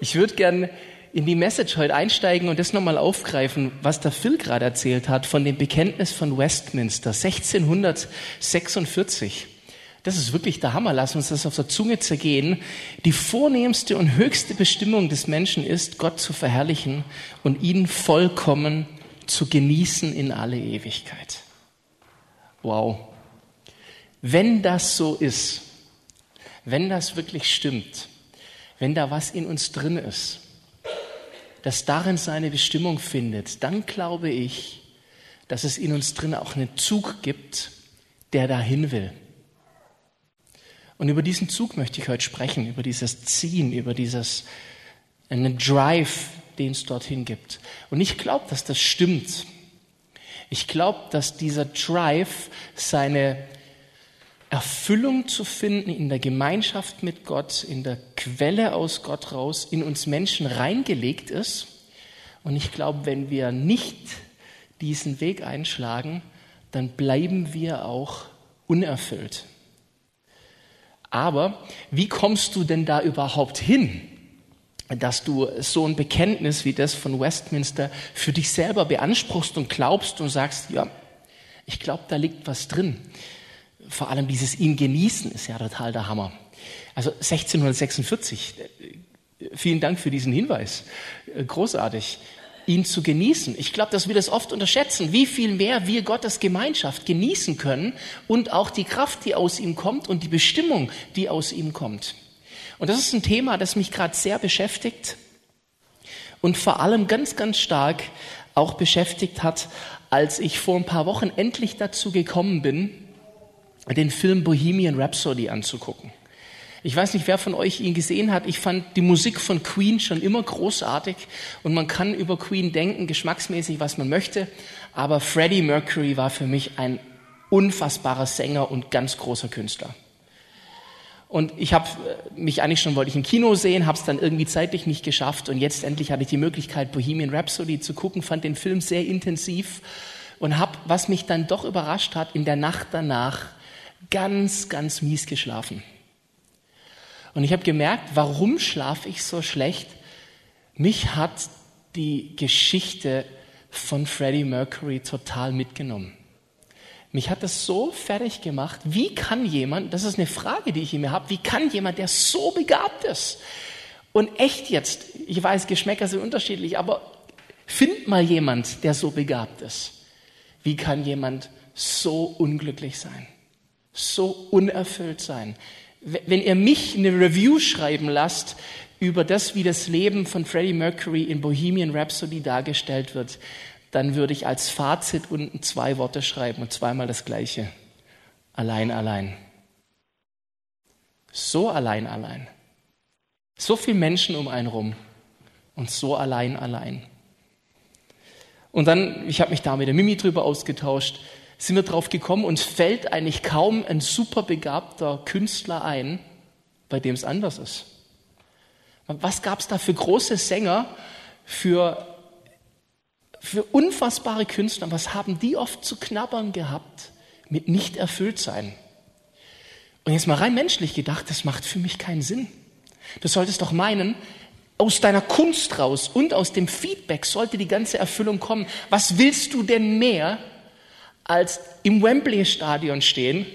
Ich würde gern in die Message heute einsteigen und das nochmal aufgreifen, was der Phil gerade erzählt hat von dem Bekenntnis von Westminster 1646. Das ist wirklich der Hammer. Lass uns das auf der Zunge zergehen. Die vornehmste und höchste Bestimmung des Menschen ist, Gott zu verherrlichen und ihn vollkommen zu genießen in alle Ewigkeit. Wow. Wenn das so ist, wenn das wirklich stimmt, wenn da was in uns drin ist, das darin seine Bestimmung findet, dann glaube ich, dass es in uns drin auch einen Zug gibt, der dahin will. Und über diesen Zug möchte ich heute sprechen, über dieses Ziehen, über dieses einen Drive, den es dorthin gibt. Und ich glaube, dass das stimmt. Ich glaube, dass dieser Drive seine Erfüllung zu finden in der Gemeinschaft mit Gott, in der Quelle aus Gott raus, in uns Menschen reingelegt ist. Und ich glaube, wenn wir nicht diesen Weg einschlagen, dann bleiben wir auch unerfüllt. Aber wie kommst du denn da überhaupt hin, dass du so ein Bekenntnis wie das von Westminster für dich selber beanspruchst und glaubst und sagst, ja, ich glaube, da liegt was drin vor allem dieses ihn genießen ist ja total der Hammer. Also 1646, vielen Dank für diesen Hinweis. Großartig. Ihn zu genießen. Ich glaube, dass wir das oft unterschätzen, wie viel mehr wir Gottes Gemeinschaft genießen können und auch die Kraft, die aus ihm kommt und die Bestimmung, die aus ihm kommt. Und das ist ein Thema, das mich gerade sehr beschäftigt und vor allem ganz, ganz stark auch beschäftigt hat, als ich vor ein paar Wochen endlich dazu gekommen bin, den Film Bohemian Rhapsody anzugucken. Ich weiß nicht, wer von euch ihn gesehen hat. Ich fand die Musik von Queen schon immer großartig und man kann über Queen denken, geschmacksmäßig, was man möchte. Aber Freddie Mercury war für mich ein unfassbarer Sänger und ganz großer Künstler. Und ich habe äh, mich eigentlich schon, wollte ich im Kino sehen, habe es dann irgendwie zeitlich nicht geschafft und jetzt endlich hatte ich die Möglichkeit, Bohemian Rhapsody zu gucken, fand den Film sehr intensiv und habe, was mich dann doch überrascht hat, in der Nacht danach ganz, ganz mies geschlafen. Und ich habe gemerkt, warum schlafe ich so schlecht? Mich hat die Geschichte von Freddie Mercury total mitgenommen. Mich hat das so fertig gemacht. Wie kann jemand, das ist eine Frage, die ich immer habe, wie kann jemand, der so begabt ist und echt jetzt, ich weiß, Geschmäcker sind unterschiedlich, aber find mal jemand, der so begabt ist. Wie kann jemand so unglücklich sein? So unerfüllt sein. Wenn ihr mich eine Review schreiben lasst über das, wie das Leben von Freddie Mercury in Bohemian Rhapsody dargestellt wird, dann würde ich als Fazit unten zwei Worte schreiben und zweimal das gleiche. Allein, allein. So allein, allein. So viele Menschen um einen rum und so allein, allein. Und dann, ich habe mich da mit der Mimi drüber ausgetauscht, sind wir drauf gekommen, uns fällt eigentlich kaum ein superbegabter Künstler ein, bei dem es anders ist. Was gab es da für große Sänger, für, für unfassbare Künstler? Was haben die oft zu knabbern gehabt mit nicht erfüllt sein? Und jetzt mal rein menschlich gedacht, das macht für mich keinen Sinn. Du solltest doch meinen, aus deiner Kunst raus und aus dem Feedback sollte die ganze Erfüllung kommen. Was willst du denn mehr als im Wembley-Stadion stehen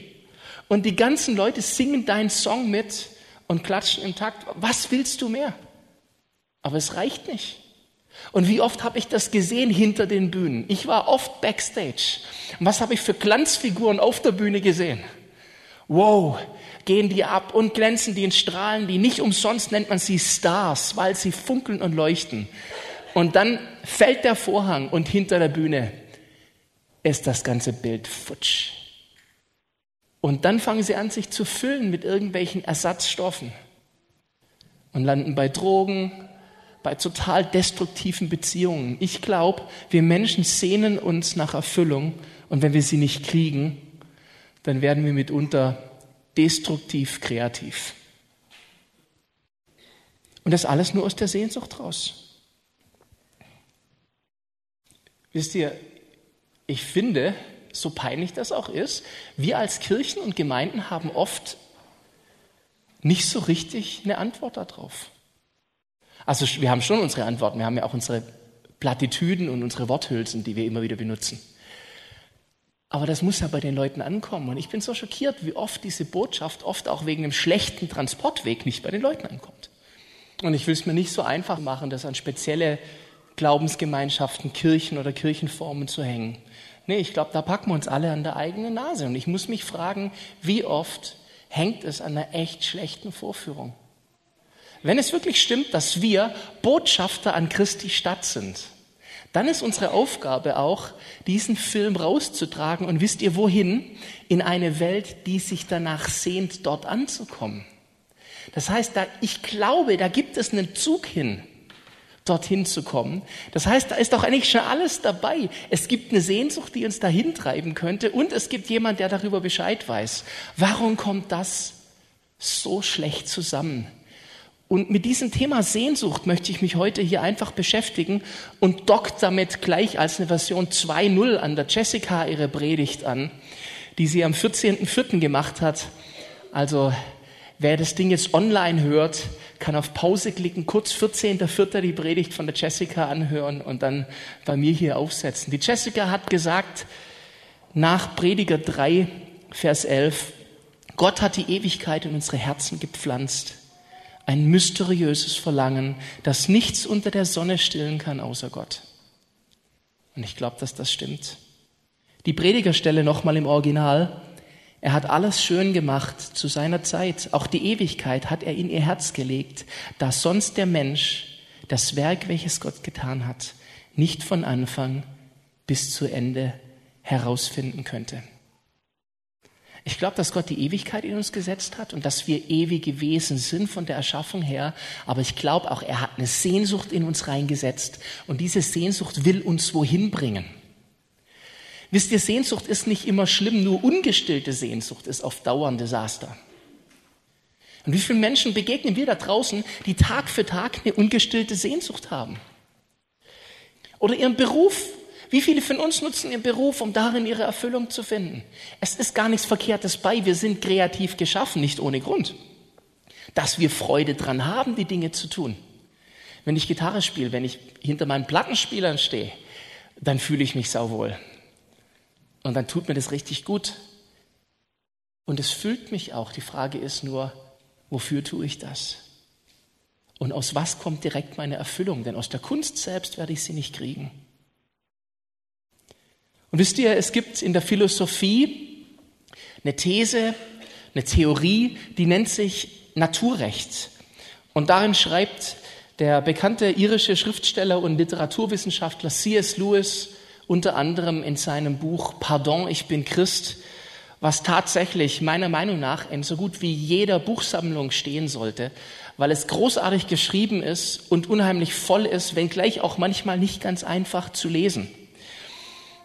und die ganzen Leute singen deinen Song mit und klatschen im Takt. Was willst du mehr? Aber es reicht nicht. Und wie oft habe ich das gesehen hinter den Bühnen? Ich war oft backstage. Und was habe ich für Glanzfiguren auf der Bühne gesehen? Wow, gehen die ab und glänzen die in Strahlen, die nicht umsonst nennt man sie Stars, weil sie funkeln und leuchten. Und dann fällt der Vorhang und hinter der Bühne ist das ganze Bild futsch. Und dann fangen sie an, sich zu füllen mit irgendwelchen Ersatzstoffen und landen bei Drogen, bei total destruktiven Beziehungen. Ich glaube, wir Menschen sehnen uns nach Erfüllung und wenn wir sie nicht kriegen, dann werden wir mitunter destruktiv kreativ. Und das alles nur aus der Sehnsucht raus. Wisst ihr, ich finde, so peinlich das auch ist, wir als Kirchen und Gemeinden haben oft nicht so richtig eine Antwort darauf. Also wir haben schon unsere Antworten, wir haben ja auch unsere Plattitüden und unsere Worthülsen, die wir immer wieder benutzen. Aber das muss ja bei den Leuten ankommen. Und ich bin so schockiert, wie oft diese Botschaft, oft auch wegen einem schlechten Transportweg, nicht bei den Leuten ankommt. Und ich will es mir nicht so einfach machen, das an spezielle Glaubensgemeinschaften, Kirchen oder Kirchenformen zu hängen. Nee, ich glaube, da packen wir uns alle an der eigenen Nase. Und ich muss mich fragen, wie oft hängt es an einer echt schlechten Vorführung? Wenn es wirklich stimmt, dass wir Botschafter an Christi Stadt sind, dann ist unsere Aufgabe auch, diesen Film rauszutragen und wisst ihr wohin? In eine Welt, die sich danach sehnt, dort anzukommen. Das heißt, da, ich glaube, da gibt es einen Zug hin, dorthin zu kommen. Das heißt, da ist doch eigentlich schon alles dabei. Es gibt eine Sehnsucht, die uns dahin treiben könnte und es gibt jemand, der darüber Bescheid weiß. Warum kommt das so schlecht zusammen? Und mit diesem Thema Sehnsucht möchte ich mich heute hier einfach beschäftigen und dockt damit gleich als eine Version 2.0 an der Jessica ihre Predigt an, die sie am 14.04. gemacht hat. Also wer das Ding jetzt online hört, kann auf Pause klicken, kurz 14.04. die Predigt von der Jessica anhören und dann bei mir hier aufsetzen. Die Jessica hat gesagt, nach Prediger 3, Vers 11, Gott hat die Ewigkeit in unsere Herzen gepflanzt ein mysteriöses Verlangen, das nichts unter der Sonne stillen kann außer Gott. Und ich glaube, dass das stimmt. Die Predigerstelle nochmal im Original. Er hat alles schön gemacht zu seiner Zeit. Auch die Ewigkeit hat er in ihr Herz gelegt, da sonst der Mensch das Werk, welches Gott getan hat, nicht von Anfang bis zu Ende herausfinden könnte. Ich glaube, dass Gott die Ewigkeit in uns gesetzt hat und dass wir ewige Wesen sind von der Erschaffung her. Aber ich glaube auch, er hat eine Sehnsucht in uns reingesetzt und diese Sehnsucht will uns wohin bringen. Wisst ihr, Sehnsucht ist nicht immer schlimm, nur ungestillte Sehnsucht ist auf Dauer ein Desaster. Und wie vielen Menschen begegnen wir da draußen, die Tag für Tag eine ungestillte Sehnsucht haben? Oder ihren Beruf wie viele von uns nutzen ihren Beruf, um darin ihre Erfüllung zu finden? Es ist gar nichts Verkehrtes bei. Wir sind kreativ geschaffen, nicht ohne Grund. Dass wir Freude dran haben, die Dinge zu tun. Wenn ich Gitarre spiele, wenn ich hinter meinen Plattenspielern stehe, dann fühle ich mich sauwohl. Und dann tut mir das richtig gut. Und es füllt mich auch. Die Frage ist nur, wofür tue ich das? Und aus was kommt direkt meine Erfüllung? Denn aus der Kunst selbst werde ich sie nicht kriegen. Und wisst ihr, es gibt in der Philosophie eine These, eine Theorie, die nennt sich Naturrecht. Und darin schreibt der bekannte irische Schriftsteller und Literaturwissenschaftler C.S. Lewis unter anderem in seinem Buch Pardon, ich bin Christ, was tatsächlich meiner Meinung nach in so gut wie jeder Buchsammlung stehen sollte, weil es großartig geschrieben ist und unheimlich voll ist, wenngleich auch manchmal nicht ganz einfach zu lesen.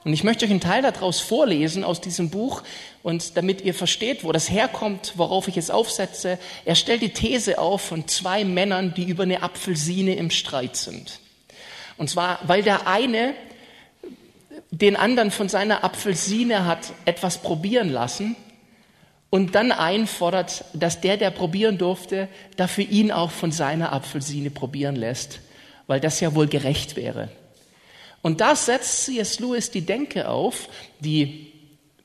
Und ich möchte euch einen Teil daraus vorlesen aus diesem Buch und damit ihr versteht, wo das herkommt, worauf ich es aufsetze. Er stellt die These auf von zwei Männern, die über eine Apfelsine im Streit sind. Und zwar, weil der eine den anderen von seiner Apfelsine hat etwas probieren lassen und dann einfordert, dass der, der probieren durfte, dafür ihn auch von seiner Apfelsine probieren lässt, weil das ja wohl gerecht wäre. Und da setzt C.S. Lewis die Denke auf, die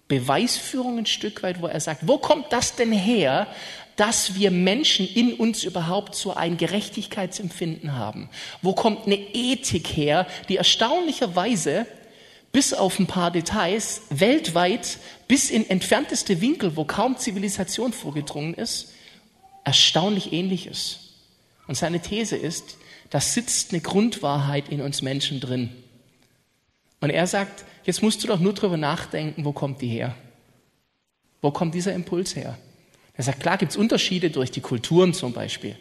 Beweisführung ein Stück weit, wo er sagt, wo kommt das denn her, dass wir Menschen in uns überhaupt so ein Gerechtigkeitsempfinden haben? Wo kommt eine Ethik her, die erstaunlicherweise bis auf ein paar Details weltweit bis in entfernteste Winkel, wo kaum Zivilisation vorgedrungen ist, erstaunlich ähnlich ist. Und seine These ist, da sitzt eine Grundwahrheit in uns Menschen drin. Und er sagt, jetzt musst du doch nur drüber nachdenken, wo kommt die her? Wo kommt dieser Impuls her? Er sagt, klar gibt es Unterschiede durch die Kulturen zum Beispiel.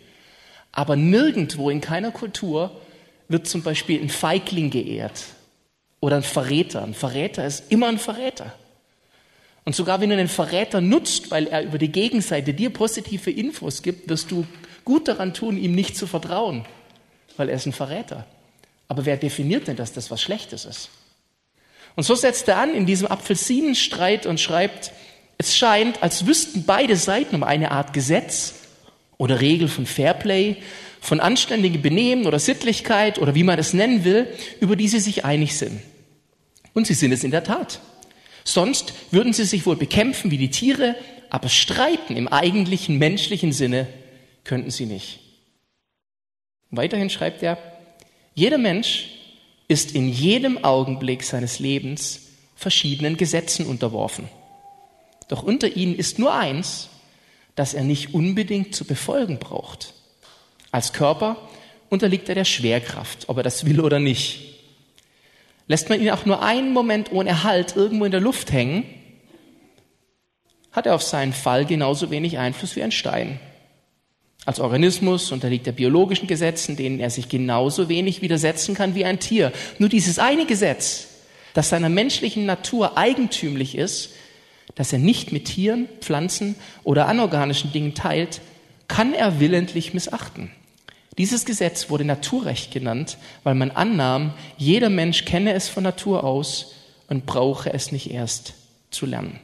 Aber nirgendwo in keiner Kultur wird zum Beispiel ein Feigling geehrt oder ein Verräter. Ein Verräter ist immer ein Verräter. Und sogar wenn du einen Verräter nutzt, weil er über die Gegenseite dir positive Infos gibt, wirst du gut daran tun, ihm nicht zu vertrauen, weil er ist ein Verräter. Aber wer definiert denn, dass das was Schlechtes ist? Und so setzt er an in diesem Apfelsinenstreit und schreibt, es scheint, als wüssten beide Seiten um eine Art Gesetz oder Regel von Fairplay, von anständigem Benehmen oder Sittlichkeit oder wie man es nennen will, über die sie sich einig sind. Und sie sind es in der Tat. Sonst würden sie sich wohl bekämpfen wie die Tiere, aber streiten im eigentlichen menschlichen Sinne könnten sie nicht. Weiterhin schreibt er, jeder Mensch ist in jedem Augenblick seines Lebens verschiedenen Gesetzen unterworfen. Doch unter ihnen ist nur eins, das er nicht unbedingt zu befolgen braucht. Als Körper unterliegt er der Schwerkraft, ob er das will oder nicht. Lässt man ihn auch nur einen Moment ohne Halt irgendwo in der Luft hängen, hat er auf seinen Fall genauso wenig Einfluss wie ein Stein. Als Organismus unterliegt er biologischen Gesetzen, denen er sich genauso wenig widersetzen kann wie ein Tier. Nur dieses eine Gesetz, das seiner menschlichen Natur eigentümlich ist, dass er nicht mit Tieren, Pflanzen oder anorganischen Dingen teilt, kann er willentlich missachten. Dieses Gesetz wurde Naturrecht genannt, weil man annahm, jeder Mensch kenne es von Natur aus und brauche es nicht erst zu lernen.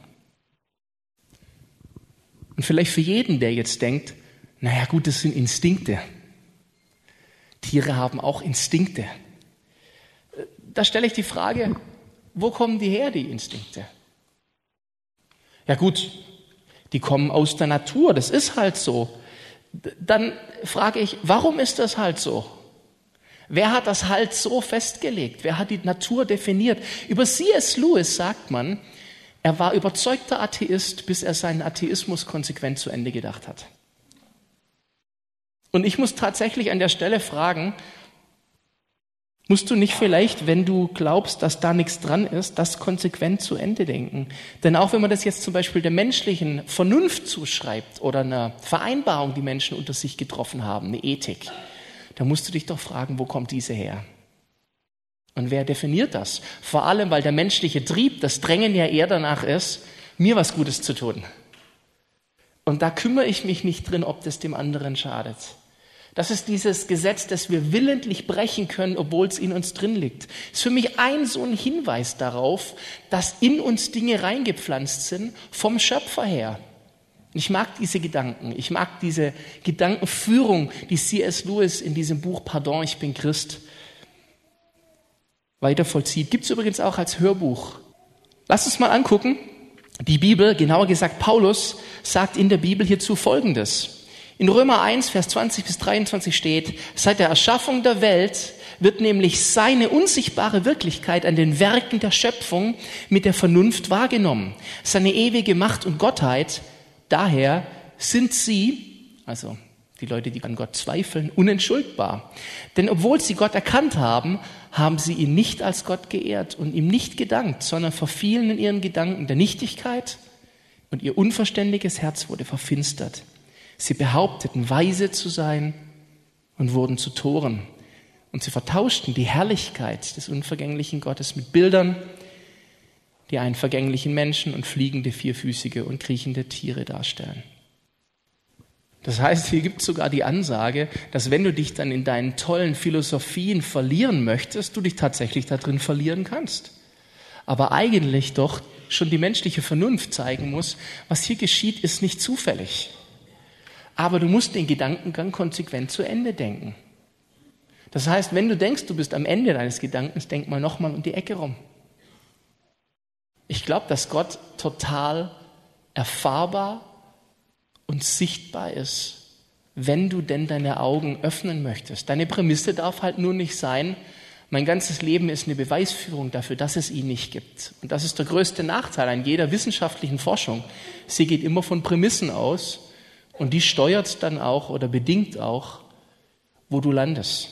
Und vielleicht für jeden, der jetzt denkt, naja gut, das sind Instinkte. Tiere haben auch Instinkte. Da stelle ich die Frage, wo kommen die her, die Instinkte? Ja gut, die kommen aus der Natur, das ist halt so dann frage ich, warum ist das halt so? Wer hat das halt so festgelegt? Wer hat die Natur definiert? Über C.S. Lewis sagt man, er war überzeugter Atheist, bis er seinen Atheismus konsequent zu Ende gedacht hat. Und ich muss tatsächlich an der Stelle fragen, Musst du nicht vielleicht, wenn du glaubst, dass da nichts dran ist, das konsequent zu Ende denken? Denn auch wenn man das jetzt zum Beispiel der menschlichen Vernunft zuschreibt oder einer Vereinbarung, die Menschen unter sich getroffen haben, eine Ethik, da musst du dich doch fragen, wo kommt diese her? Und wer definiert das? Vor allem, weil der menschliche Trieb, das Drängen ja eher danach ist, mir was Gutes zu tun. Und da kümmere ich mich nicht drin, ob das dem anderen schadet. Das ist dieses Gesetz, das wir willentlich brechen können, obwohl es in uns drin liegt. Ist für mich ein so ein Hinweis darauf, dass in uns Dinge reingepflanzt sind vom Schöpfer her. Ich mag diese Gedanken. Ich mag diese Gedankenführung, die C.S. Lewis in diesem Buch Pardon, ich bin Christ weiter vollzieht. Gibt es übrigens auch als Hörbuch. Lass uns mal angucken. Die Bibel, genauer gesagt Paulus, sagt in der Bibel hierzu Folgendes. In Römer 1, Vers 20 bis 23 steht, seit der Erschaffung der Welt wird nämlich seine unsichtbare Wirklichkeit an den Werken der Schöpfung mit der Vernunft wahrgenommen. Seine ewige Macht und Gottheit, daher sind sie, also die Leute, die an Gott zweifeln, unentschuldbar. Denn obwohl sie Gott erkannt haben, haben sie ihn nicht als Gott geehrt und ihm nicht gedankt, sondern verfielen in ihren Gedanken der Nichtigkeit und ihr unverständiges Herz wurde verfinstert. Sie behaupteten, weise zu sein und wurden zu Toren. Und sie vertauschten die Herrlichkeit des unvergänglichen Gottes mit Bildern, die einen vergänglichen Menschen und fliegende, vierfüßige und kriechende Tiere darstellen. Das heißt, hier gibt es sogar die Ansage, dass wenn du dich dann in deinen tollen Philosophien verlieren möchtest, du dich tatsächlich da drin verlieren kannst. Aber eigentlich doch schon die menschliche Vernunft zeigen muss, was hier geschieht, ist nicht zufällig. Aber du musst den Gedankengang konsequent zu Ende denken. Das heißt, wenn du denkst, du bist am Ende deines Gedankens, denk mal nochmal um die Ecke rum. Ich glaube, dass Gott total erfahrbar und sichtbar ist, wenn du denn deine Augen öffnen möchtest. Deine Prämisse darf halt nur nicht sein, mein ganzes Leben ist eine Beweisführung dafür, dass es ihn nicht gibt. Und das ist der größte Nachteil an jeder wissenschaftlichen Forschung. Sie geht immer von Prämissen aus und die steuert dann auch oder bedingt auch, wo du landest.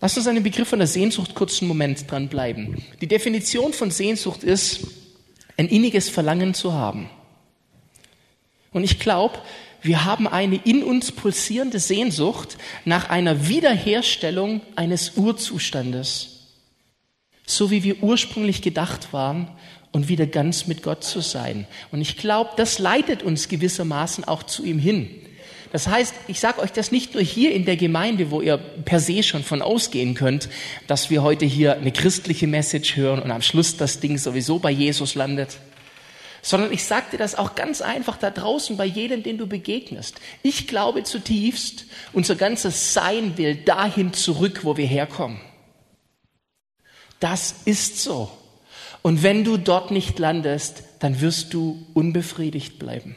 Lass uns an dem Begriff von der Sehnsucht kurz einen Moment dran bleiben. Die Definition von Sehnsucht ist, ein inniges Verlangen zu haben. Und ich glaube, wir haben eine in uns pulsierende Sehnsucht nach einer Wiederherstellung eines Urzustandes, so wie wir ursprünglich gedacht waren und wieder ganz mit Gott zu sein. Und ich glaube, das leitet uns gewissermaßen auch zu ihm hin. Das heißt, ich sage euch das nicht nur hier in der Gemeinde, wo ihr per se schon von ausgehen könnt, dass wir heute hier eine christliche Message hören und am Schluss das Ding sowieso bei Jesus landet, sondern ich sage dir das auch ganz einfach da draußen bei jedem, den du begegnest. Ich glaube zutiefst, unser ganzes Sein will dahin zurück, wo wir herkommen. Das ist so. Und wenn du dort nicht landest, dann wirst du unbefriedigt bleiben,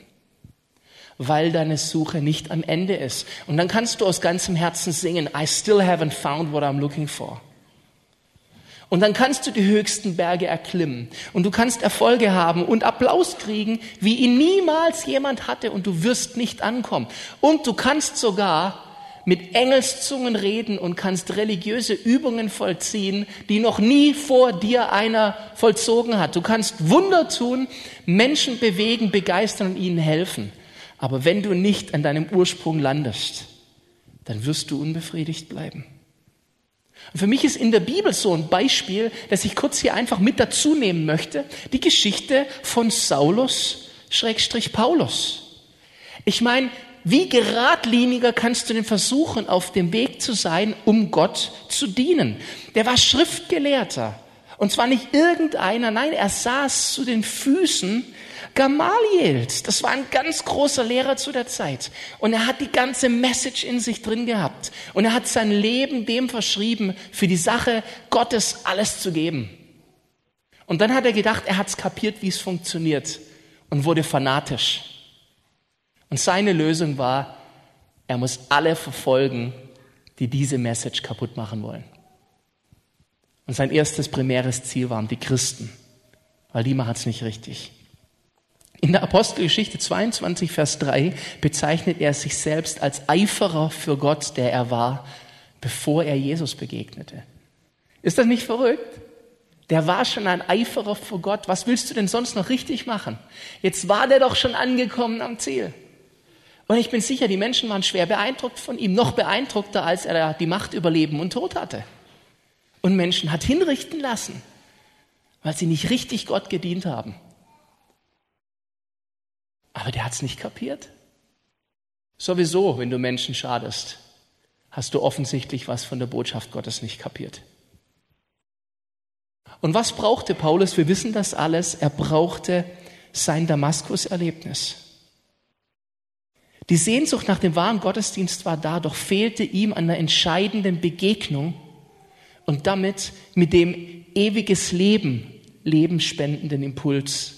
weil deine Suche nicht am Ende ist. Und dann kannst du aus ganzem Herzen singen, I still haven't found what I'm looking for. Und dann kannst du die höchsten Berge erklimmen und du kannst Erfolge haben und Applaus kriegen, wie ihn niemals jemand hatte und du wirst nicht ankommen. Und du kannst sogar mit Engelszungen reden und kannst religiöse Übungen vollziehen, die noch nie vor dir einer vollzogen hat. Du kannst Wunder tun, Menschen bewegen, begeistern und ihnen helfen. Aber wenn du nicht an deinem Ursprung landest, dann wirst du unbefriedigt bleiben. Und für mich ist in der Bibel so ein Beispiel, das ich kurz hier einfach mit dazu nehmen möchte, die Geschichte von Saulus Schrägstrich Paulus. Ich meine, wie geradliniger kannst du denn versuchen, auf dem Weg zu sein, um Gott zu dienen? Der war Schriftgelehrter. Und zwar nicht irgendeiner, nein, er saß zu den Füßen Gamaliels. Das war ein ganz großer Lehrer zu der Zeit. Und er hat die ganze Message in sich drin gehabt. Und er hat sein Leben dem verschrieben, für die Sache Gottes alles zu geben. Und dann hat er gedacht, er hat es kapiert, wie es funktioniert und wurde fanatisch. Und seine Lösung war, er muss alle verfolgen, die diese Message kaputt machen wollen. Und sein erstes primäres Ziel waren die Christen, weil die machen es nicht richtig. In der Apostelgeschichte 22, Vers 3 bezeichnet er sich selbst als Eiferer für Gott, der er war, bevor er Jesus begegnete. Ist das nicht verrückt? Der war schon ein Eiferer für Gott. Was willst du denn sonst noch richtig machen? Jetzt war der doch schon angekommen am Ziel. Und ich bin sicher, die Menschen waren schwer beeindruckt von ihm, noch beeindruckter, als er die Macht über Leben und Tod hatte. Und Menschen hat hinrichten lassen, weil sie nicht richtig Gott gedient haben. Aber der hat es nicht kapiert. Sowieso, wenn du Menschen schadest, hast du offensichtlich was von der Botschaft Gottes nicht kapiert. Und was brauchte Paulus? Wir wissen das alles. Er brauchte sein Damaskus-Erlebnis. Die Sehnsucht nach dem wahren Gottesdienst war da, doch fehlte ihm an der entscheidenden Begegnung und damit mit dem ewiges Leben, lebensspendenden Impuls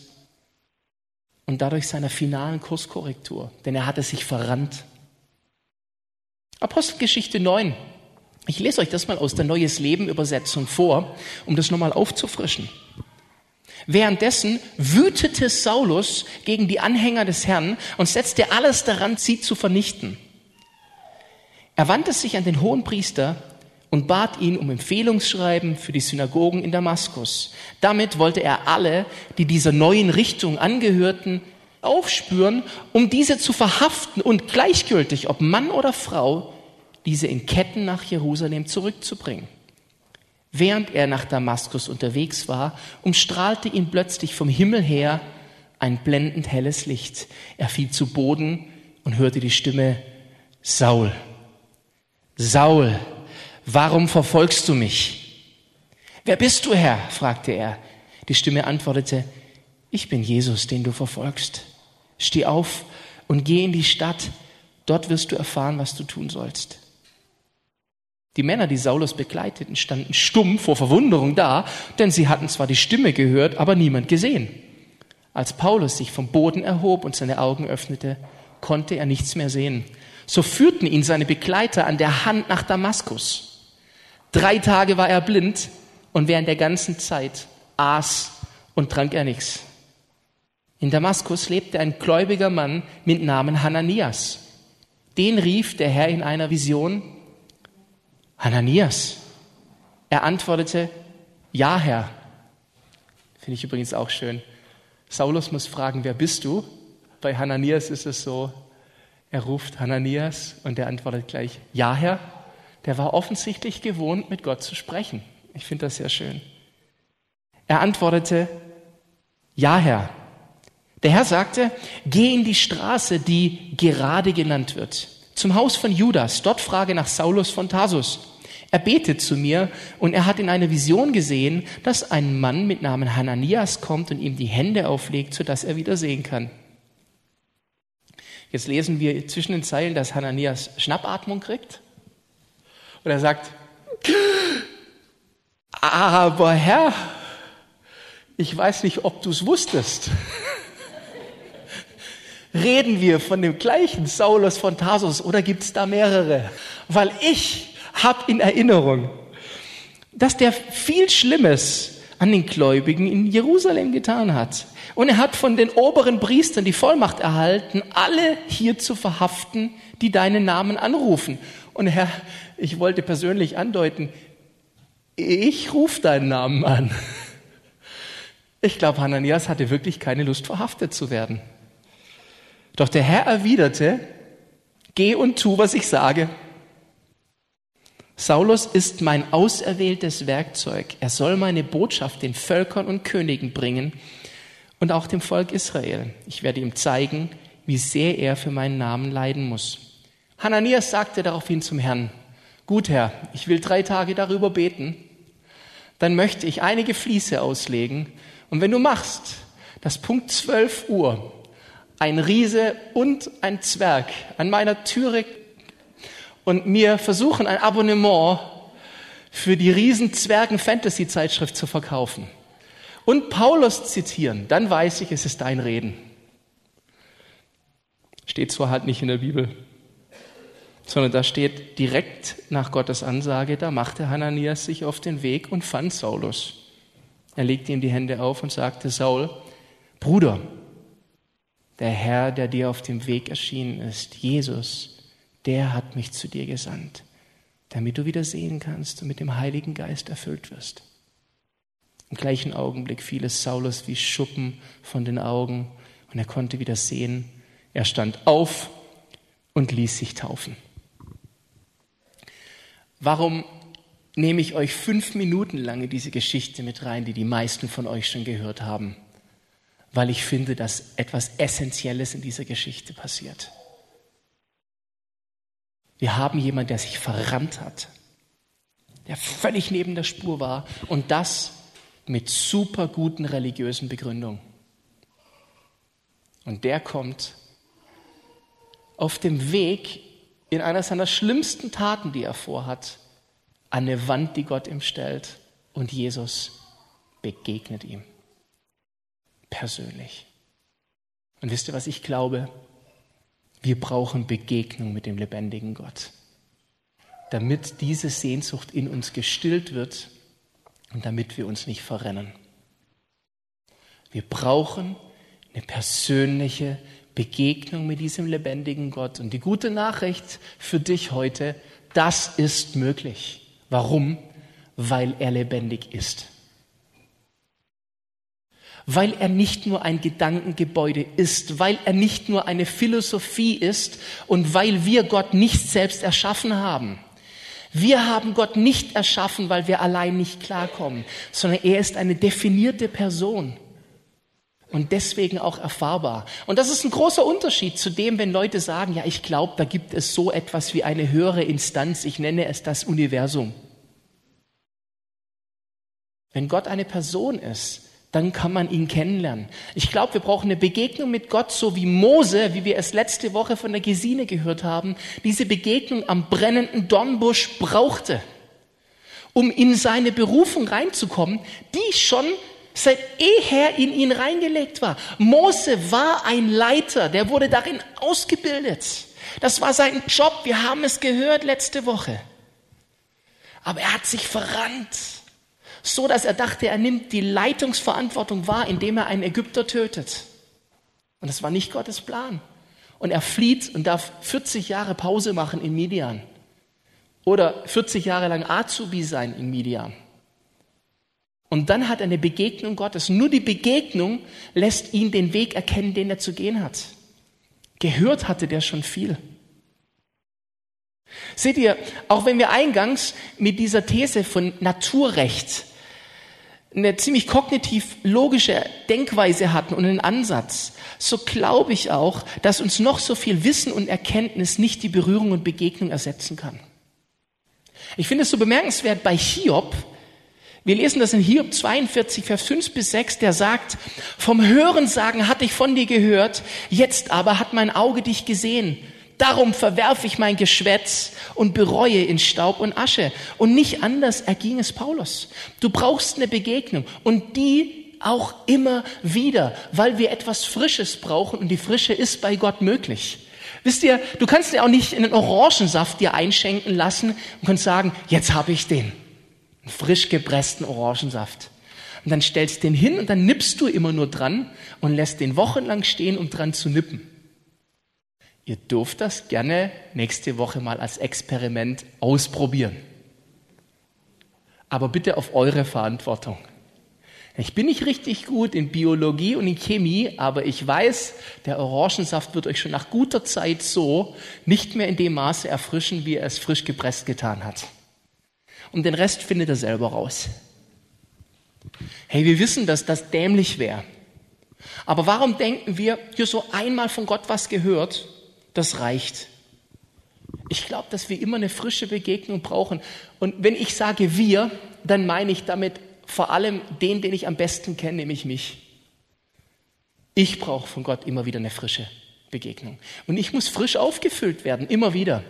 und dadurch seiner finalen Kurskorrektur, denn er hatte sich verrannt. Apostelgeschichte 9. Ich lese euch das mal aus der Neues Leben Übersetzung vor, um das nochmal aufzufrischen. Währenddessen wütete Saulus gegen die Anhänger des Herrn und setzte alles daran, sie zu vernichten. Er wandte sich an den hohen Priester und bat ihn um Empfehlungsschreiben für die Synagogen in Damaskus. Damit wollte er alle, die dieser neuen Richtung angehörten, aufspüren, um diese zu verhaften und gleichgültig, ob Mann oder Frau, diese in Ketten nach Jerusalem zurückzubringen. Während er nach Damaskus unterwegs war, umstrahlte ihn plötzlich vom Himmel her ein blendend helles Licht. Er fiel zu Boden und hörte die Stimme, Saul, Saul, warum verfolgst du mich? Wer bist du, Herr? fragte er. Die Stimme antwortete, ich bin Jesus, den du verfolgst. Steh auf und geh in die Stadt, dort wirst du erfahren, was du tun sollst. Die Männer, die Saulus begleiteten, standen stumm vor Verwunderung da, denn sie hatten zwar die Stimme gehört, aber niemand gesehen. Als Paulus sich vom Boden erhob und seine Augen öffnete, konnte er nichts mehr sehen. So führten ihn seine Begleiter an der Hand nach Damaskus. Drei Tage war er blind und während der ganzen Zeit aß und trank er nichts. In Damaskus lebte ein gläubiger Mann mit Namen Hananias. Den rief der Herr in einer Vision, Hananias. Er antwortete, ja, Herr. Finde ich übrigens auch schön. Saulus muss fragen, wer bist du? Bei Hananias ist es so, er ruft Hananias und er antwortet gleich, ja, Herr. Der war offensichtlich gewohnt, mit Gott zu sprechen. Ich finde das sehr schön. Er antwortete, ja, Herr. Der Herr sagte, geh in die Straße, die gerade genannt wird, zum Haus von Judas. Dort frage nach Saulus von Tarsus. Er betet zu mir und er hat in einer Vision gesehen, dass ein Mann mit Namen Hananias kommt und ihm die Hände auflegt, sodass er wieder sehen kann. Jetzt lesen wir zwischen den Zeilen, dass Hananias Schnappatmung kriegt. Und er sagt, aber Herr, ich weiß nicht, ob du es wusstest. Reden wir von dem gleichen Saulus von Tarsus oder gibt es da mehrere? Weil ich habe in Erinnerung, dass der viel Schlimmes an den Gläubigen in Jerusalem getan hat. Und er hat von den oberen Priestern die Vollmacht erhalten, alle hier zu verhaften, die deinen Namen anrufen. Und Herr, ich wollte persönlich andeuten, ich rufe deinen Namen an. Ich glaube, Hananias hatte wirklich keine Lust, verhaftet zu werden. Doch der Herr erwiderte, geh und tu, was ich sage. Saulus ist mein auserwähltes Werkzeug. Er soll meine Botschaft den Völkern und Königen bringen und auch dem Volk Israel. Ich werde ihm zeigen, wie sehr er für meinen Namen leiden muss. Hananias sagte daraufhin zum Herrn, gut Herr, ich will drei Tage darüber beten, dann möchte ich einige Fließe auslegen und wenn du machst, dass Punkt 12 Uhr ein Riese und ein Zwerg an meiner Türe und mir versuchen, ein Abonnement für die Riesen-Zwergen-Fantasy-Zeitschrift zu verkaufen und Paulus zitieren, dann weiß ich, es ist dein Reden. Steht zwar halt nicht in der Bibel, sondern da steht direkt nach Gottes Ansage, da machte Hananias sich auf den Weg und fand Saulus. Er legte ihm die Hände auf und sagte, Saul, Bruder, der Herr, der dir auf dem Weg erschienen ist, Jesus, der hat mich zu dir gesandt, damit du wieder sehen kannst und mit dem Heiligen Geist erfüllt wirst. Im gleichen Augenblick fiel es Saulus wie Schuppen von den Augen und er konnte wieder sehen. Er stand auf und ließ sich taufen. Warum nehme ich euch fünf Minuten lang in diese Geschichte mit rein, die die meisten von euch schon gehört haben? Weil ich finde, dass etwas Essentielles in dieser Geschichte passiert. Wir haben jemanden, der sich verrannt hat, der völlig neben der Spur war und das mit super guten religiösen Begründungen. Und der kommt auf dem Weg in einer seiner schlimmsten Taten, die er vorhat, an eine Wand, die Gott ihm stellt und Jesus begegnet ihm persönlich. Und wisst ihr, was ich glaube? Wir brauchen Begegnung mit dem lebendigen Gott, damit diese Sehnsucht in uns gestillt wird und damit wir uns nicht verrennen. Wir brauchen eine persönliche Begegnung mit diesem lebendigen Gott. Und die gute Nachricht für dich heute, das ist möglich. Warum? Weil er lebendig ist weil er nicht nur ein Gedankengebäude ist, weil er nicht nur eine Philosophie ist und weil wir Gott nicht selbst erschaffen haben. Wir haben Gott nicht erschaffen, weil wir allein nicht klarkommen, sondern er ist eine definierte Person und deswegen auch erfahrbar. Und das ist ein großer Unterschied zu dem, wenn Leute sagen, ja, ich glaube, da gibt es so etwas wie eine höhere Instanz, ich nenne es das Universum. Wenn Gott eine Person ist, dann kann man ihn kennenlernen. Ich glaube, wir brauchen eine Begegnung mit Gott, so wie Mose, wie wir es letzte Woche von der Gesine gehört haben, diese Begegnung am brennenden Dornbusch brauchte, um in seine Berufung reinzukommen, die schon seit eher in ihn reingelegt war. Mose war ein Leiter, der wurde darin ausgebildet. Das war sein Job, wir haben es gehört letzte Woche. Aber er hat sich verrannt so dass er dachte, er nimmt die Leitungsverantwortung wahr, indem er einen Ägypter tötet. Und das war nicht Gottes Plan. Und er flieht und darf 40 Jahre Pause machen in Midian. Oder 40 Jahre lang Azubi sein in Midian. Und dann hat er eine Begegnung Gottes. Nur die Begegnung lässt ihn den Weg erkennen, den er zu gehen hat. Gehört hatte der schon viel. Seht ihr, auch wenn wir eingangs mit dieser These von Naturrecht eine ziemlich kognitiv logische Denkweise hatten und einen Ansatz, so glaube ich auch, dass uns noch so viel Wissen und Erkenntnis nicht die Berührung und Begegnung ersetzen kann. Ich finde es so bemerkenswert bei Hiob. Wir lesen das in Hiob 42, Vers 5 bis 6, der sagt, vom Hörensagen hatte ich von dir gehört, jetzt aber hat mein Auge dich gesehen. Darum verwerfe ich mein Geschwätz und bereue in Staub und Asche. Und nicht anders erging es Paulus. Du brauchst eine Begegnung und die auch immer wieder, weil wir etwas Frisches brauchen und die Frische ist bei Gott möglich. Wisst ihr, du kannst dir auch nicht in einen Orangensaft dir einschenken lassen und kannst sagen, jetzt habe ich den. Einen frisch gepressten Orangensaft. Und dann stellst du den hin und dann nippst du immer nur dran und lässt den wochenlang stehen, um dran zu nippen. Ihr dürft das gerne nächste Woche mal als Experiment ausprobieren. Aber bitte auf eure Verantwortung. Ich bin nicht richtig gut in Biologie und in Chemie, aber ich weiß, der Orangensaft wird euch schon nach guter Zeit so nicht mehr in dem Maße erfrischen, wie er es frisch gepresst getan hat. Und den Rest findet er selber raus. Hey, wir wissen, dass das dämlich wäre. Aber warum denken wir, hier so einmal von Gott was gehört, das reicht? Ich glaube, dass wir immer eine frische Begegnung brauchen. Und wenn ich sage wir, dann meine ich damit vor allem den, den ich am besten kenne, nämlich mich. Ich brauche von Gott immer wieder eine frische Begegnung. Und ich muss frisch aufgefüllt werden, immer wieder.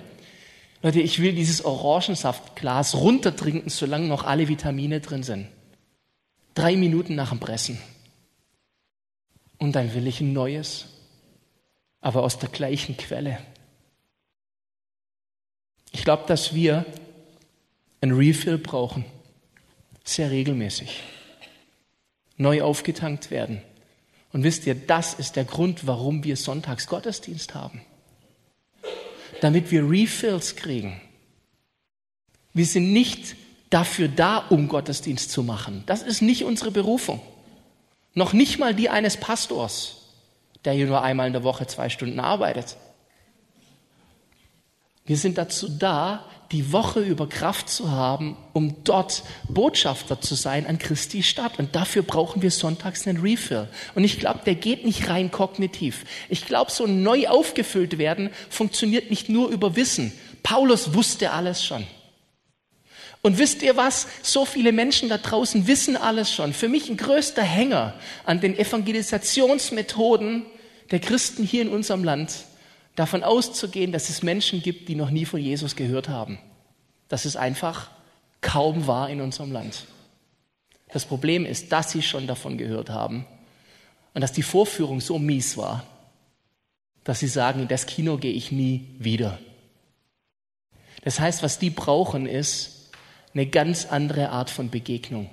Leute, ich will dieses Orangensaftglas runtertrinken, solange noch alle Vitamine drin sind. Drei Minuten nach dem Pressen. Und dann will ich ein neues, aber aus der gleichen Quelle. Ich glaube, dass wir ein Refill brauchen sehr regelmäßig neu aufgetankt werden. Und wisst ihr, das ist der Grund, warum wir Sonntags Gottesdienst haben. Damit wir Refills kriegen. Wir sind nicht dafür da, um Gottesdienst zu machen. Das ist nicht unsere Berufung. Noch nicht mal die eines Pastors, der hier nur einmal in der Woche zwei Stunden arbeitet. Wir sind dazu da, die Woche über Kraft zu haben, um dort Botschafter zu sein an Christi Stadt. Und dafür brauchen wir sonntags einen Refill. Und ich glaube, der geht nicht rein kognitiv. Ich glaube, so neu aufgefüllt werden funktioniert nicht nur über Wissen. Paulus wusste alles schon. Und wisst ihr was? So viele Menschen da draußen wissen alles schon. Für mich ein größter Hänger an den Evangelisationsmethoden der Christen hier in unserem Land davon auszugehen, dass es Menschen gibt, die noch nie von Jesus gehört haben. Das ist einfach kaum wahr in unserem Land. Das Problem ist, dass sie schon davon gehört haben und dass die Vorführung so mies war, dass sie sagen, in das Kino gehe ich nie wieder. Das heißt, was die brauchen, ist eine ganz andere Art von Begegnung.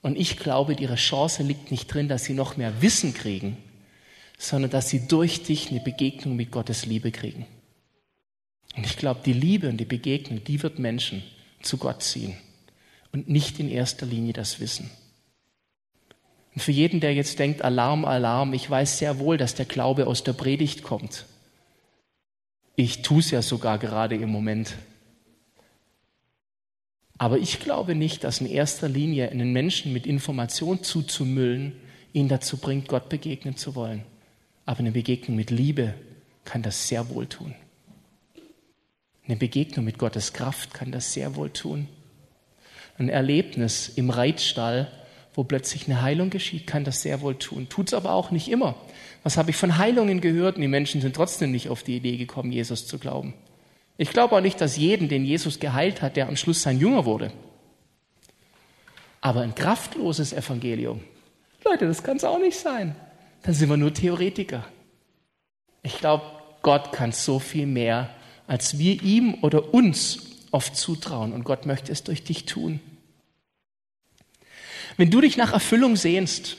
Und ich glaube, ihre Chance liegt nicht drin, dass sie noch mehr Wissen kriegen, sondern dass sie durch dich eine Begegnung mit Gottes Liebe kriegen. Und ich glaube, die Liebe und die Begegnung, die wird Menschen zu Gott ziehen und nicht in erster Linie das Wissen. Und für jeden, der jetzt denkt, Alarm, Alarm, ich weiß sehr wohl, dass der Glaube aus der Predigt kommt. Ich tue es ja sogar gerade im Moment. Aber ich glaube nicht, dass in erster Linie einen Menschen mit Information zuzumüllen ihn dazu bringt, Gott begegnen zu wollen. Aber eine Begegnung mit Liebe kann das sehr wohl tun. Eine Begegnung mit Gottes Kraft kann das sehr wohl tun. Ein Erlebnis im Reitstall, wo plötzlich eine Heilung geschieht, kann das sehr wohl tun. Tut es aber auch nicht immer. Was habe ich von Heilungen gehört? Und die Menschen sind trotzdem nicht auf die Idee gekommen, Jesus zu glauben. Ich glaube auch nicht, dass jeden, den Jesus geheilt hat, der am Schluss sein Jünger wurde. Aber ein kraftloses Evangelium, Leute, das kann es auch nicht sein dann sind wir nur Theoretiker. Ich glaube, Gott kann so viel mehr, als wir ihm oder uns oft zutrauen. Und Gott möchte es durch dich tun. Wenn du dich nach Erfüllung sehnst,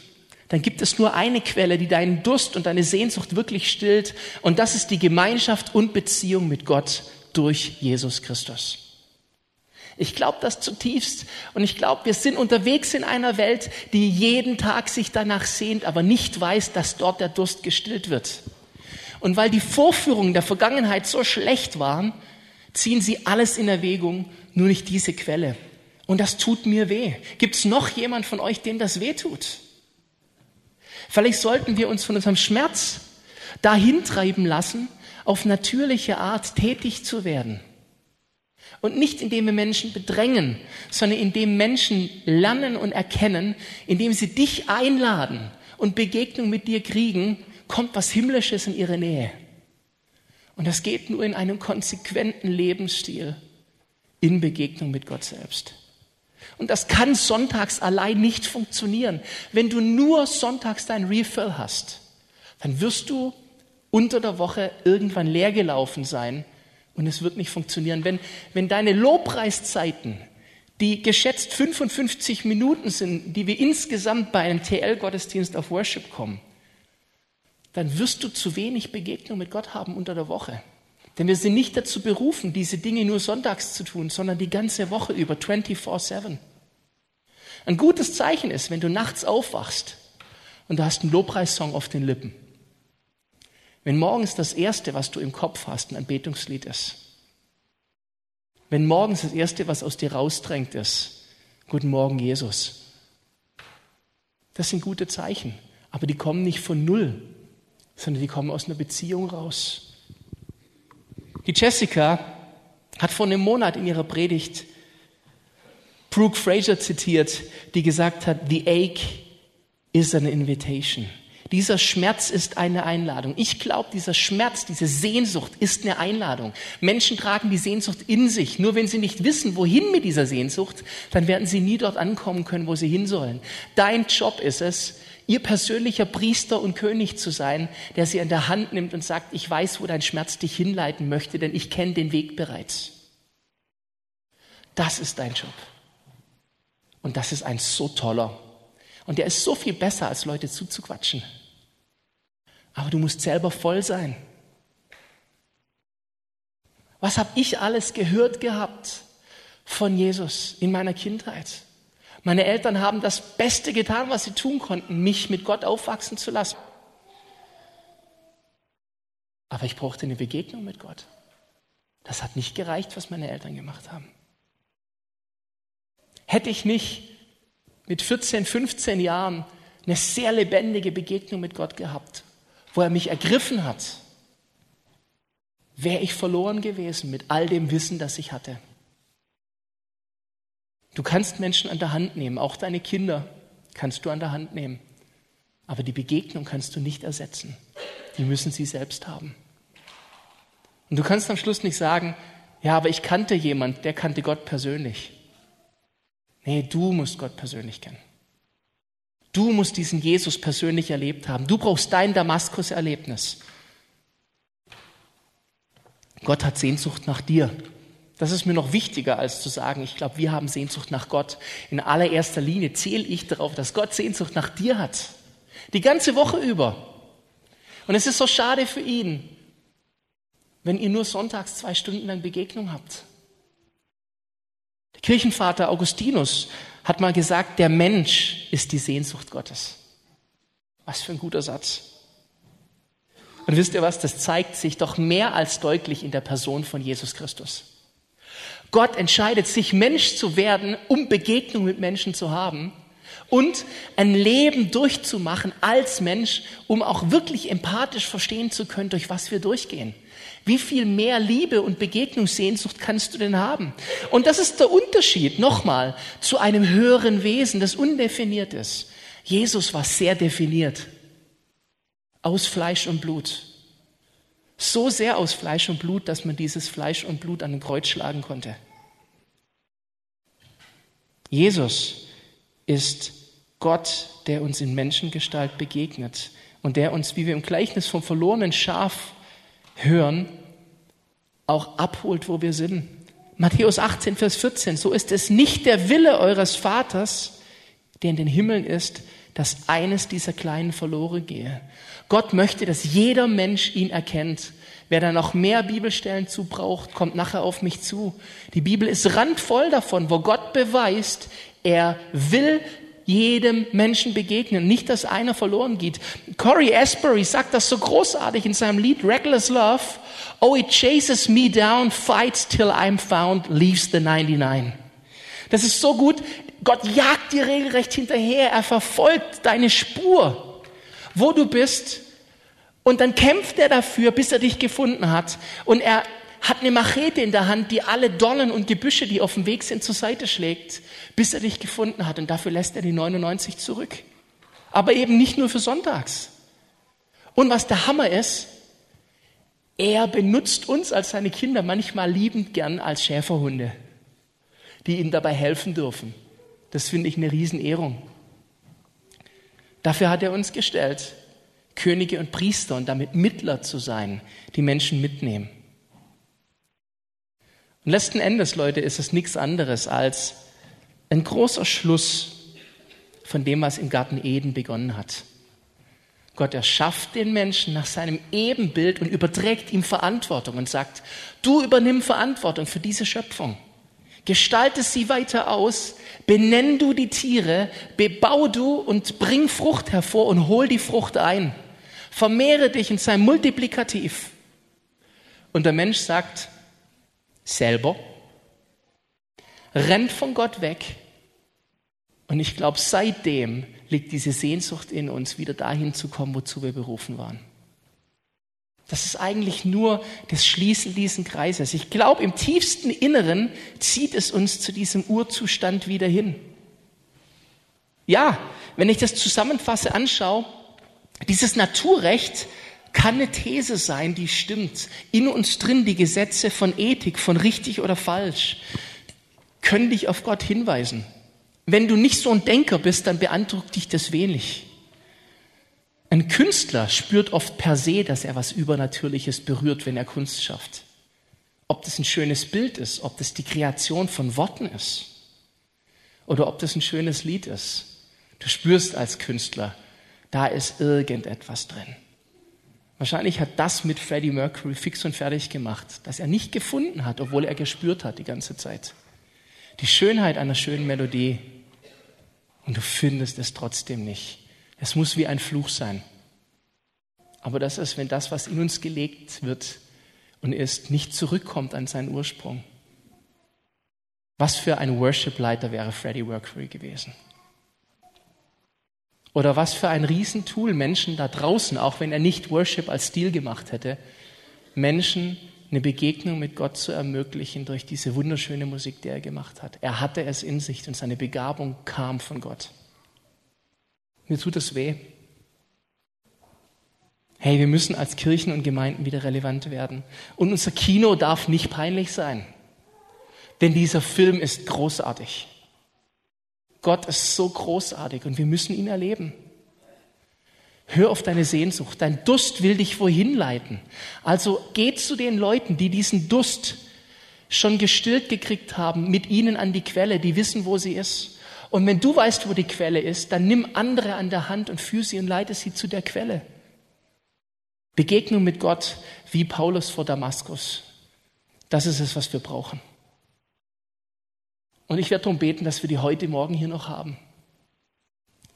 dann gibt es nur eine Quelle, die deinen Durst und deine Sehnsucht wirklich stillt. Und das ist die Gemeinschaft und Beziehung mit Gott durch Jesus Christus. Ich glaube das zutiefst und ich glaube, wir sind unterwegs in einer Welt, die jeden Tag sich danach sehnt, aber nicht weiß, dass dort der Durst gestillt wird. Und weil die Vorführungen der Vergangenheit so schlecht waren, ziehen sie alles in Erwägung, nur nicht diese Quelle. Und das tut mir weh. Gibt es noch jemand von euch, dem das weh tut? Vielleicht sollten wir uns von unserem Schmerz dahin treiben lassen, auf natürliche Art tätig zu werden Und nicht indem wir Menschen bedrängen, sondern indem Menschen lernen und erkennen, indem sie dich einladen und Begegnung mit dir kriegen, kommt was Himmlisches in ihre Nähe. Und das geht nur in einem konsequenten Lebensstil in Begegnung mit Gott selbst. Und das kann sonntags allein nicht funktionieren. Wenn du nur sonntags dein Refill hast, dann wirst du unter der Woche irgendwann leer gelaufen sein und es wird nicht funktionieren. Wenn, wenn deine Lobpreiszeiten, die geschätzt 55 Minuten sind, die wir insgesamt bei einem TL-Gottesdienst auf Worship kommen, dann wirst du zu wenig Begegnung mit Gott haben unter der Woche. Denn wir sind nicht dazu berufen, diese Dinge nur sonntags zu tun, sondern die ganze Woche über 24-7. Ein gutes Zeichen ist, wenn du nachts aufwachst und du hast einen Lobpreissong auf den Lippen. Wenn morgens das Erste, was du im Kopf hast, ein Anbetungslied ist. Wenn morgens das Erste, was aus dir rausdrängt, ist, Guten Morgen, Jesus. Das sind gute Zeichen, aber die kommen nicht von Null, sondern die kommen aus einer Beziehung raus. Die Jessica hat vor einem Monat in ihrer Predigt Brooke Fraser zitiert, die gesagt hat, The ache is an invitation. Dieser Schmerz ist eine Einladung. Ich glaube, dieser Schmerz, diese Sehnsucht ist eine Einladung. Menschen tragen die Sehnsucht in sich. Nur wenn sie nicht wissen, wohin mit dieser Sehnsucht, dann werden sie nie dort ankommen können, wo sie hin sollen. Dein Job ist es, ihr persönlicher Priester und König zu sein, der sie an der Hand nimmt und sagt, ich weiß, wo dein Schmerz dich hinleiten möchte, denn ich kenne den Weg bereits. Das ist dein Job. Und das ist ein so toller. Und der ist so viel besser, als Leute zuzuquatschen. Aber du musst selber voll sein. Was habe ich alles gehört gehabt von Jesus in meiner Kindheit? Meine Eltern haben das Beste getan, was sie tun konnten, mich mit Gott aufwachsen zu lassen. Aber ich brauchte eine Begegnung mit Gott. Das hat nicht gereicht, was meine Eltern gemacht haben. Hätte ich nicht mit 14, 15 Jahren eine sehr lebendige Begegnung mit Gott gehabt, wo er mich ergriffen hat, wäre ich verloren gewesen mit all dem Wissen, das ich hatte. Du kannst Menschen an der Hand nehmen, auch deine Kinder kannst du an der Hand nehmen. Aber die Begegnung kannst du nicht ersetzen. Die müssen sie selbst haben. Und du kannst am Schluss nicht sagen, ja, aber ich kannte jemand, der kannte Gott persönlich. Nee, du musst Gott persönlich kennen. Du musst diesen Jesus persönlich erlebt haben. Du brauchst dein Damaskus-Erlebnis. Gott hat Sehnsucht nach dir. Das ist mir noch wichtiger, als zu sagen, ich glaube, wir haben Sehnsucht nach Gott. In allererster Linie zähle ich darauf, dass Gott Sehnsucht nach dir hat. Die ganze Woche über. Und es ist so schade für ihn, wenn ihr nur sonntags zwei Stunden lang Begegnung habt. Der Kirchenvater Augustinus hat mal gesagt, der Mensch ist die Sehnsucht Gottes. Was für ein guter Satz. Und wisst ihr was, das zeigt sich doch mehr als deutlich in der Person von Jesus Christus. Gott entscheidet sich, Mensch zu werden, um Begegnung mit Menschen zu haben und ein Leben durchzumachen als Mensch, um auch wirklich empathisch verstehen zu können, durch was wir durchgehen. Wie viel mehr Liebe und Begegnungssehnsucht kannst du denn haben? Und das ist der Unterschied, nochmal, zu einem höheren Wesen, das undefiniert ist. Jesus war sehr definiert. Aus Fleisch und Blut. So sehr aus Fleisch und Blut, dass man dieses Fleisch und Blut an den Kreuz schlagen konnte. Jesus ist Gott, der uns in Menschengestalt begegnet und der uns, wie wir im Gleichnis vom verlorenen Schaf hören, auch abholt, wo wir sind. Matthäus 18, Vers 14, so ist es nicht der Wille eures Vaters, der in den Himmeln ist, dass eines dieser Kleinen verloren gehe. Gott möchte, dass jeder Mensch ihn erkennt. Wer da noch mehr Bibelstellen zu braucht, kommt nachher auf mich zu. Die Bibel ist randvoll davon, wo Gott beweist, er will jedem Menschen begegnen, nicht, dass einer verloren geht. Corey Asbury sagt das so großartig in seinem Lied Reckless Love. Oh, it chases me down, fights till I'm found, leaves the 99. Das ist so gut. Gott jagt dir regelrecht hinterher. Er verfolgt deine Spur, wo du bist. Und dann kämpft er dafür, bis er dich gefunden hat. Und er hat eine Machete in der Hand, die alle Dornen und Gebüsche, die auf dem Weg sind, zur Seite schlägt, bis er dich gefunden hat. Und dafür lässt er die 99 zurück. Aber eben nicht nur für Sonntags. Und was der Hammer ist, er benutzt uns als seine Kinder manchmal liebend gern als Schäferhunde, die ihm dabei helfen dürfen. Das finde ich eine Riesenehrung. Dafür hat er uns gestellt, Könige und Priester und damit Mittler zu sein, die Menschen mitnehmen. Und letzten Endes, Leute, ist es nichts anderes als ein großer Schluss von dem, was im Garten Eden begonnen hat. Gott erschafft den Menschen nach seinem Ebenbild und überträgt ihm Verantwortung und sagt, du übernimm Verantwortung für diese Schöpfung. Gestalte sie weiter aus, benenn du die Tiere, bebau du und bring Frucht hervor und hol die Frucht ein. Vermehre dich und sei multiplikativ. Und der Mensch sagt selber, rennt von Gott weg. Und ich glaube, seitdem liegt diese Sehnsucht in uns, wieder dahin zu kommen, wozu wir berufen waren. Das ist eigentlich nur das Schließen diesen Kreises. Ich glaube, im tiefsten Inneren zieht es uns zu diesem Urzustand wieder hin. Ja, wenn ich das zusammenfasse, anschaue, dieses Naturrecht kann eine These sein, die stimmt. In uns drin die Gesetze von Ethik, von richtig oder falsch, können dich auf Gott hinweisen. Wenn du nicht so ein Denker bist, dann beeindruckt dich das wenig. Ein Künstler spürt oft per se, dass er was Übernatürliches berührt, wenn er Kunst schafft. Ob das ein schönes Bild ist, ob das die Kreation von Worten ist oder ob das ein schönes Lied ist. Du spürst als Künstler, da ist irgendetwas drin. Wahrscheinlich hat das mit Freddie Mercury fix und fertig gemacht, dass er nicht gefunden hat, obwohl er gespürt hat die ganze Zeit. Die Schönheit einer schönen Melodie und du findest es trotzdem nicht. Es muss wie ein Fluch sein. Aber das ist, wenn das, was in uns gelegt wird und ist, nicht zurückkommt an seinen Ursprung. Was für ein Worship-Leiter wäre Freddie Mercury gewesen? Oder was für ein Riesentool Menschen da draußen, auch wenn er nicht Worship als Stil gemacht hätte, Menschen eine Begegnung mit Gott zu ermöglichen durch diese wunderschöne Musik, die er gemacht hat. Er hatte es in sich und seine Begabung kam von Gott. Mir tut es weh. Hey, wir müssen als Kirchen und Gemeinden wieder relevant werden. Und unser Kino darf nicht peinlich sein. Denn dieser Film ist großartig. Gott ist so großartig und wir müssen ihn erleben. Hör auf deine Sehnsucht. Dein Durst will dich wohin leiten. Also geh zu den Leuten, die diesen Durst schon gestillt gekriegt haben, mit ihnen an die Quelle, die wissen, wo sie ist. Und wenn du weißt, wo die Quelle ist, dann nimm andere an der Hand und führe sie und leite sie zu der Quelle. Begegnung mit Gott wie Paulus vor Damaskus. Das ist es, was wir brauchen. Und ich werde darum beten, dass wir die heute Morgen hier noch haben.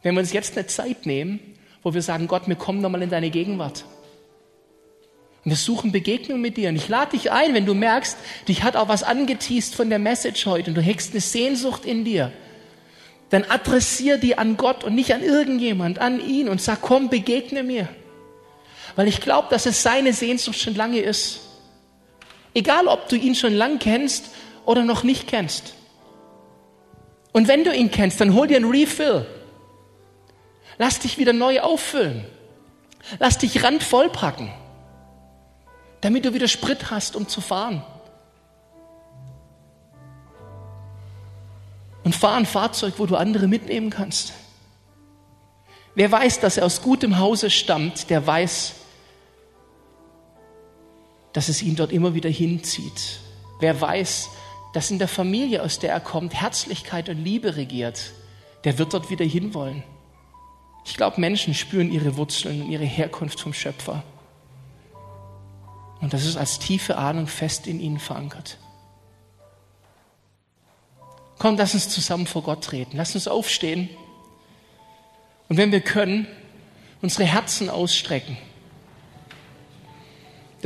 Wenn wir uns jetzt eine Zeit nehmen, wo wir sagen, Gott, wir kommen nochmal in deine Gegenwart. Und wir suchen Begegnung mit dir. Und ich lade dich ein, wenn du merkst, dich hat auch was angeteased von der Message heute und du hegst eine Sehnsucht in dir, dann adressier die an Gott und nicht an irgendjemand, an ihn und sag, komm, begegne mir. Weil ich glaube, dass es seine Sehnsucht schon lange ist. Egal, ob du ihn schon lang kennst oder noch nicht kennst. Und wenn du ihn kennst, dann hol dir ein Refill. Lass dich wieder neu auffüllen. Lass dich randvoll packen, damit du wieder Sprit hast, um zu fahren. Und fahr ein Fahrzeug, wo du andere mitnehmen kannst. Wer weiß, dass er aus gutem Hause stammt, der weiß, dass es ihn dort immer wieder hinzieht. Wer weiß, dass in der Familie, aus der er kommt, Herzlichkeit und Liebe regiert, der wird dort wieder hinwollen. Ich glaube, Menschen spüren ihre Wurzeln und ihre Herkunft vom Schöpfer. Und das ist als tiefe Ahnung fest in ihnen verankert. Komm, lass uns zusammen vor Gott treten. Lass uns aufstehen. Und wenn wir können, unsere Herzen ausstrecken.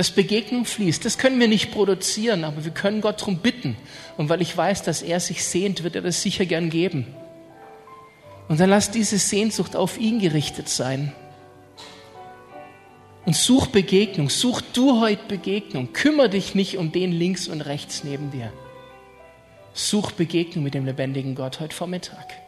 Dass Begegnung fließt, das können wir nicht produzieren, aber wir können Gott darum bitten. Und weil ich weiß, dass er sich sehnt, wird er das sicher gern geben. Und dann lass diese Sehnsucht auf ihn gerichtet sein. Und such Begegnung, such du heute Begegnung. Kümmer dich nicht um den links und rechts neben dir. Such Begegnung mit dem lebendigen Gott heute Vormittag.